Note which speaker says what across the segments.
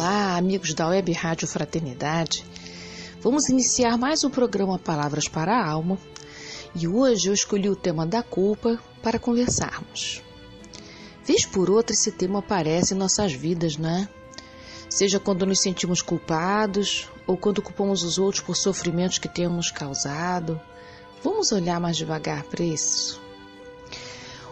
Speaker 1: Olá, amigos da Web Rádio Fraternidade. Vamos iniciar mais um programa Palavras para a Alma e hoje eu escolhi o tema da culpa para conversarmos. Vez por outra esse tema aparece em nossas vidas, né? Seja quando nos sentimos culpados ou quando culpamos os outros por sofrimentos que temos causado. Vamos olhar mais devagar para isso.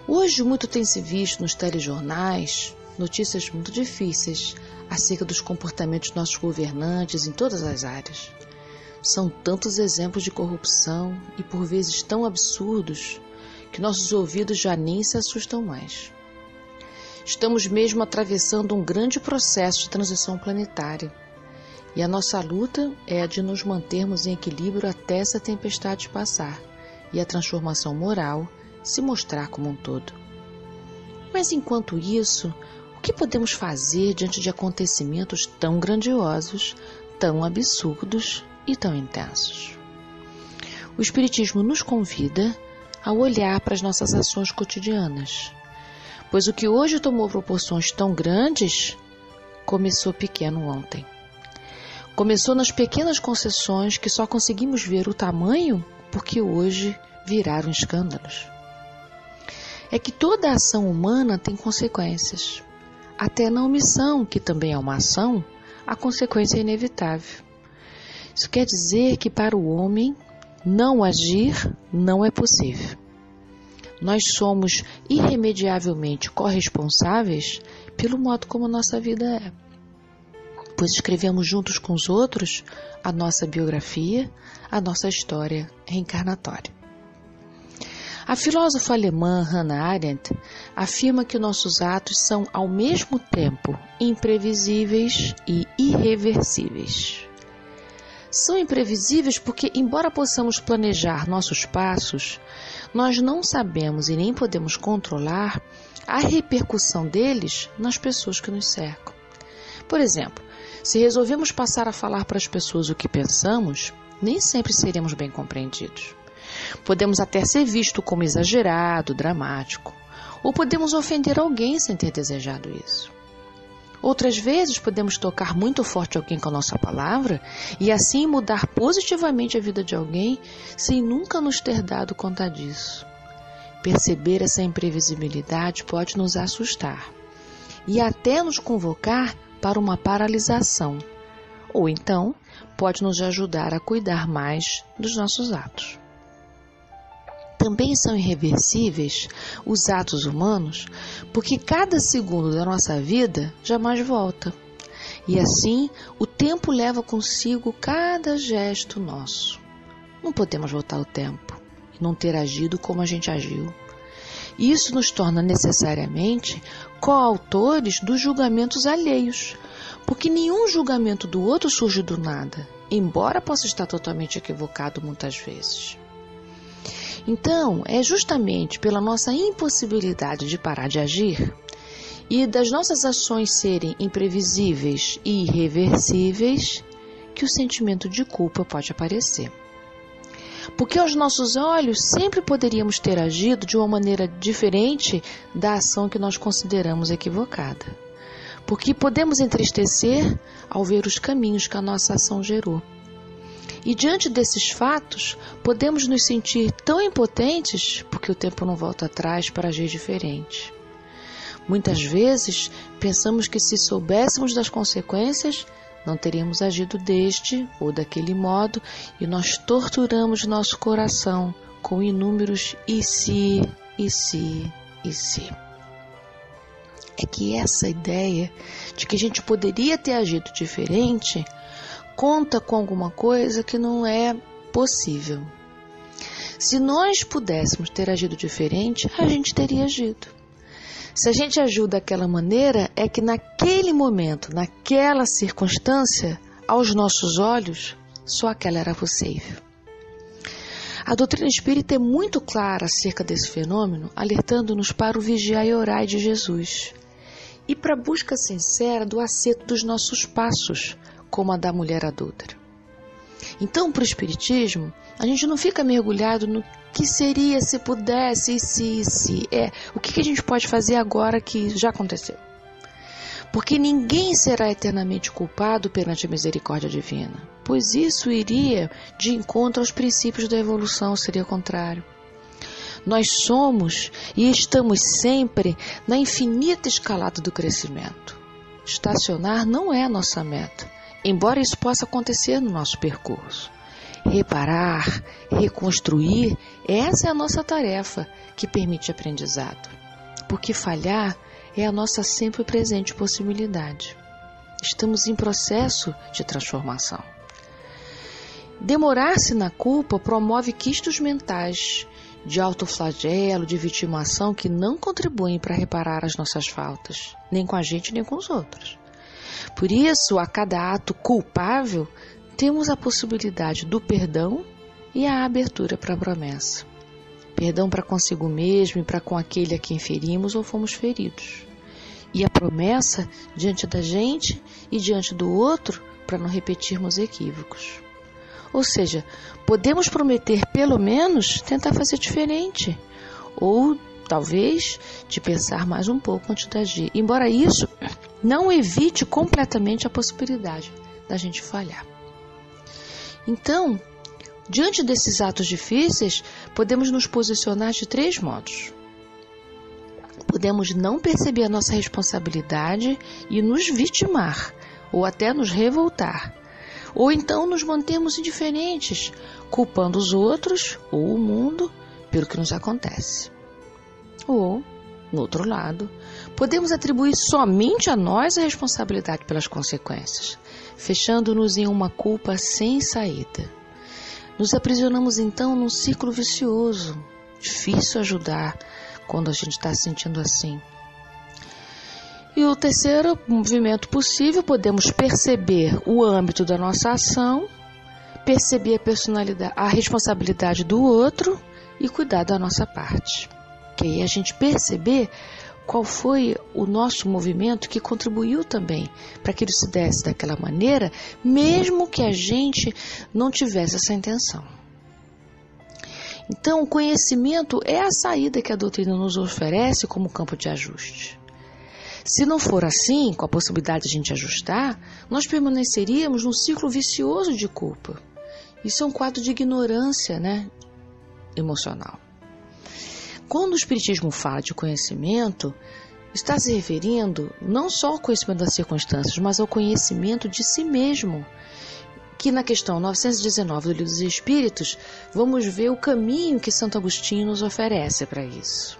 Speaker 1: Hoje muito tem se visto nos telejornais notícias muito difíceis acerca dos comportamentos dos nossos governantes em todas as áreas. São tantos exemplos de corrupção e por vezes tão absurdos que nossos ouvidos já nem se assustam mais. Estamos mesmo atravessando um grande processo de transição planetária e a nossa luta é a de nos mantermos em equilíbrio até essa tempestade passar e a transformação moral se mostrar como um todo. Mas enquanto isso, que podemos fazer diante de acontecimentos tão grandiosos, tão absurdos e tão intensos? O Espiritismo nos convida a olhar para as nossas ações cotidianas, pois o que hoje tomou proporções tão grandes começou pequeno ontem. Começou nas pequenas concessões que só conseguimos ver o tamanho porque hoje viraram escândalos. É que toda ação humana tem consequências. Até na omissão, que também é uma ação, a consequência é inevitável. Isso quer dizer que para o homem, não agir não é possível. Nós somos irremediavelmente corresponsáveis pelo modo como nossa vida é. Pois escrevemos juntos com os outros a nossa biografia, a nossa história reencarnatória. A filósofa alemã Hannah Arendt afirma que nossos atos são ao mesmo tempo imprevisíveis e irreversíveis. São imprevisíveis porque, embora possamos planejar nossos passos, nós não sabemos e nem podemos controlar a repercussão deles nas pessoas que nos cercam. Por exemplo, se resolvemos passar a falar para as pessoas o que pensamos, nem sempre seremos bem compreendidos. Podemos até ser visto como exagerado, dramático, ou podemos ofender alguém sem ter desejado isso. Outras vezes podemos tocar muito forte alguém com a nossa palavra e assim mudar positivamente a vida de alguém sem nunca nos ter dado conta disso. Perceber essa imprevisibilidade pode nos assustar e até nos convocar para uma paralisação, ou então pode nos ajudar a cuidar mais dos nossos atos também são irreversíveis os atos humanos, porque cada segundo da nossa vida jamais volta. E assim, o tempo leva consigo cada gesto nosso. Não podemos voltar o tempo e não ter agido como a gente agiu. Isso nos torna necessariamente coautores dos julgamentos alheios, porque nenhum julgamento do outro surge do nada, embora possa estar totalmente equivocado muitas vezes. Então, é justamente pela nossa impossibilidade de parar de agir e das nossas ações serem imprevisíveis e irreversíveis que o sentimento de culpa pode aparecer. Porque aos nossos olhos sempre poderíamos ter agido de uma maneira diferente da ação que nós consideramos equivocada. Porque podemos entristecer ao ver os caminhos que a nossa ação gerou. E diante desses fatos, podemos nos sentir tão impotentes porque o tempo não volta atrás para agir diferente. Muitas vezes pensamos que se soubéssemos das consequências, não teríamos agido deste ou daquele modo e nós torturamos nosso coração com inúmeros e se, e se, e se. É que essa ideia de que a gente poderia ter agido diferente conta com alguma coisa que não é possível. Se nós pudéssemos ter agido diferente, a gente teria agido. Se a gente ajuda daquela maneira, é que naquele momento, naquela circunstância, aos nossos olhos, só aquela era possível. A doutrina espírita é muito clara acerca desse fenômeno, alertando-nos para o vigiar e orar de Jesus e para a busca sincera do acerto dos nossos passos, como a da mulher adúltera. Então, para o Espiritismo, a gente não fica mergulhado no que seria se pudesse, se, se. É, o que, a gente pode fazer agora que já aconteceu? Porque ninguém será eternamente culpado perante a misericórdia divina, pois isso iria de encontro aos princípios da evolução, seria contrário. Nós somos e estamos sempre na infinita escalada do crescimento. Estacionar não é nossa meta, embora isso possa acontecer no nosso percurso. Reparar, reconstruir, essa é a nossa tarefa que permite aprendizado. Porque falhar é a nossa sempre presente possibilidade. Estamos em processo de transformação. Demorar-se na culpa promove quistos mentais de autoflagelo, de vitimação que não contribuem para reparar as nossas faltas, nem com a gente nem com os outros. Por isso, a cada ato culpável, temos a possibilidade do perdão e a abertura para a promessa. Perdão para consigo mesmo e para com aquele a quem ferimos ou fomos feridos. E a promessa diante da gente e diante do outro para não repetirmos equívocos. Ou seja, podemos prometer pelo menos tentar fazer diferente. Ou talvez de pensar mais um pouco antes de agir. Embora isso não evite completamente a possibilidade da gente falhar. Então, diante desses atos difíceis, podemos nos posicionar de três modos. Podemos não perceber a nossa responsabilidade e nos vitimar, ou até nos revoltar. Ou então nos mantermos indiferentes, culpando os outros ou o mundo pelo que nos acontece. Ou, no outro lado, podemos atribuir somente a nós a responsabilidade pelas consequências, fechando-nos em uma culpa sem saída. Nos aprisionamos então num círculo vicioso, difícil ajudar quando a gente está se sentindo assim. E o terceiro movimento possível, podemos perceber o âmbito da nossa ação, perceber a personalidade, a responsabilidade do outro e cuidar da nossa parte. Que aí a gente perceber qual foi o nosso movimento que contribuiu também para que ele se desse daquela maneira, mesmo que a gente não tivesse essa intenção. Então, o conhecimento é a saída que a doutrina nos oferece como campo de ajuste. Se não for assim, com a possibilidade de a gente ajustar, nós permaneceríamos num ciclo vicioso de culpa. Isso é um quadro de ignorância né, emocional. Quando o Espiritismo fala de conhecimento, está se referindo não só ao conhecimento das circunstâncias, mas ao conhecimento de si mesmo. Que na questão 919 do Livro dos Espíritos, vamos ver o caminho que Santo Agostinho nos oferece para isso.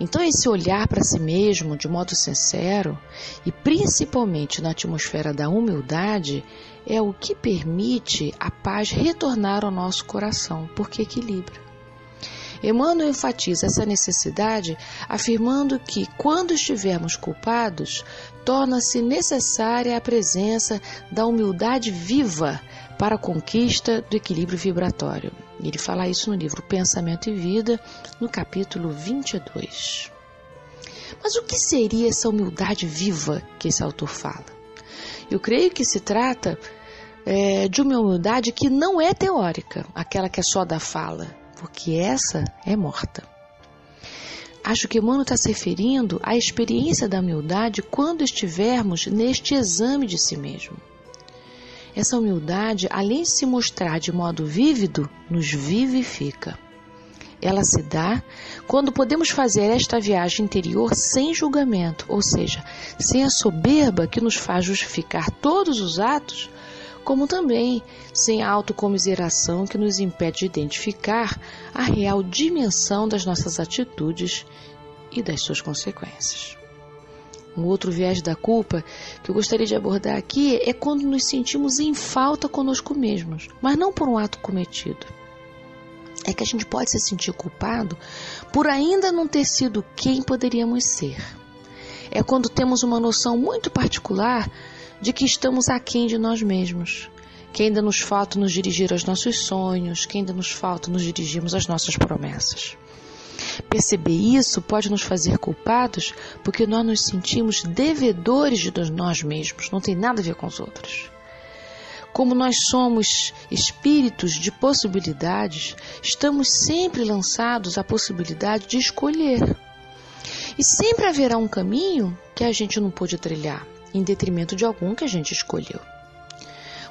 Speaker 1: Então, esse olhar para si mesmo de modo sincero e principalmente na atmosfera da humildade é o que permite a paz retornar ao nosso coração, porque equilibra. Emmanuel enfatiza essa necessidade afirmando que, quando estivermos culpados, torna-se necessária a presença da humildade viva para a conquista do equilíbrio vibratório. Ele fala isso no livro Pensamento e Vida, no capítulo 22. Mas o que seria essa humildade viva que esse autor fala? Eu creio que se trata é, de uma humildade que não é teórica, aquela que é só da fala, porque essa é morta. Acho que Emmanuel está se referindo à experiência da humildade quando estivermos neste exame de si mesmo. Essa humildade, além de se mostrar de modo vívido, nos vivifica. Ela se dá quando podemos fazer esta viagem interior sem julgamento, ou seja, sem a soberba que nos faz justificar todos os atos como também sem a autocomiseração que nos impede de identificar a real dimensão das nossas atitudes e das suas consequências. Um outro viés da culpa que eu gostaria de abordar aqui é quando nos sentimos em falta conosco mesmos, mas não por um ato cometido. É que a gente pode se sentir culpado por ainda não ter sido quem poderíamos ser. É quando temos uma noção muito particular de que estamos aquém de nós mesmos, que ainda nos falta nos dirigir aos nossos sonhos, que ainda nos falta nos dirigirmos às nossas promessas. Perceber isso pode nos fazer culpados porque nós nos sentimos devedores de nós mesmos, não tem nada a ver com os outros. Como nós somos espíritos de possibilidades, estamos sempre lançados à possibilidade de escolher. E sempre haverá um caminho que a gente não pôde trilhar, em detrimento de algum que a gente escolheu.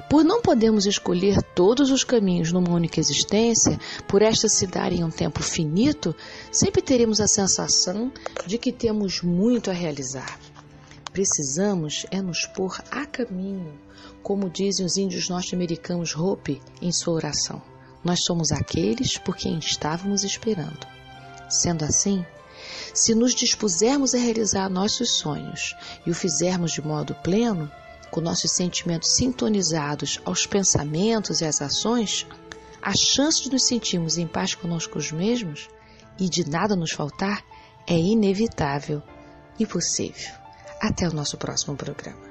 Speaker 1: Por não podermos escolher todos os caminhos numa única existência, por esta se dar em um tempo finito, sempre teremos a sensação de que temos muito a realizar. Precisamos é nos pôr a caminho, como dizem os índios norte-americanos Hope em sua oração. Nós somos aqueles por quem estávamos esperando. Sendo assim, se nos dispusermos a realizar nossos sonhos e o fizermos de modo pleno, com nossos sentimentos sintonizados aos pensamentos e às ações, a chance de nos sentirmos em paz conosco mesmos e de nada nos faltar é inevitável e possível. Até o nosso próximo programa.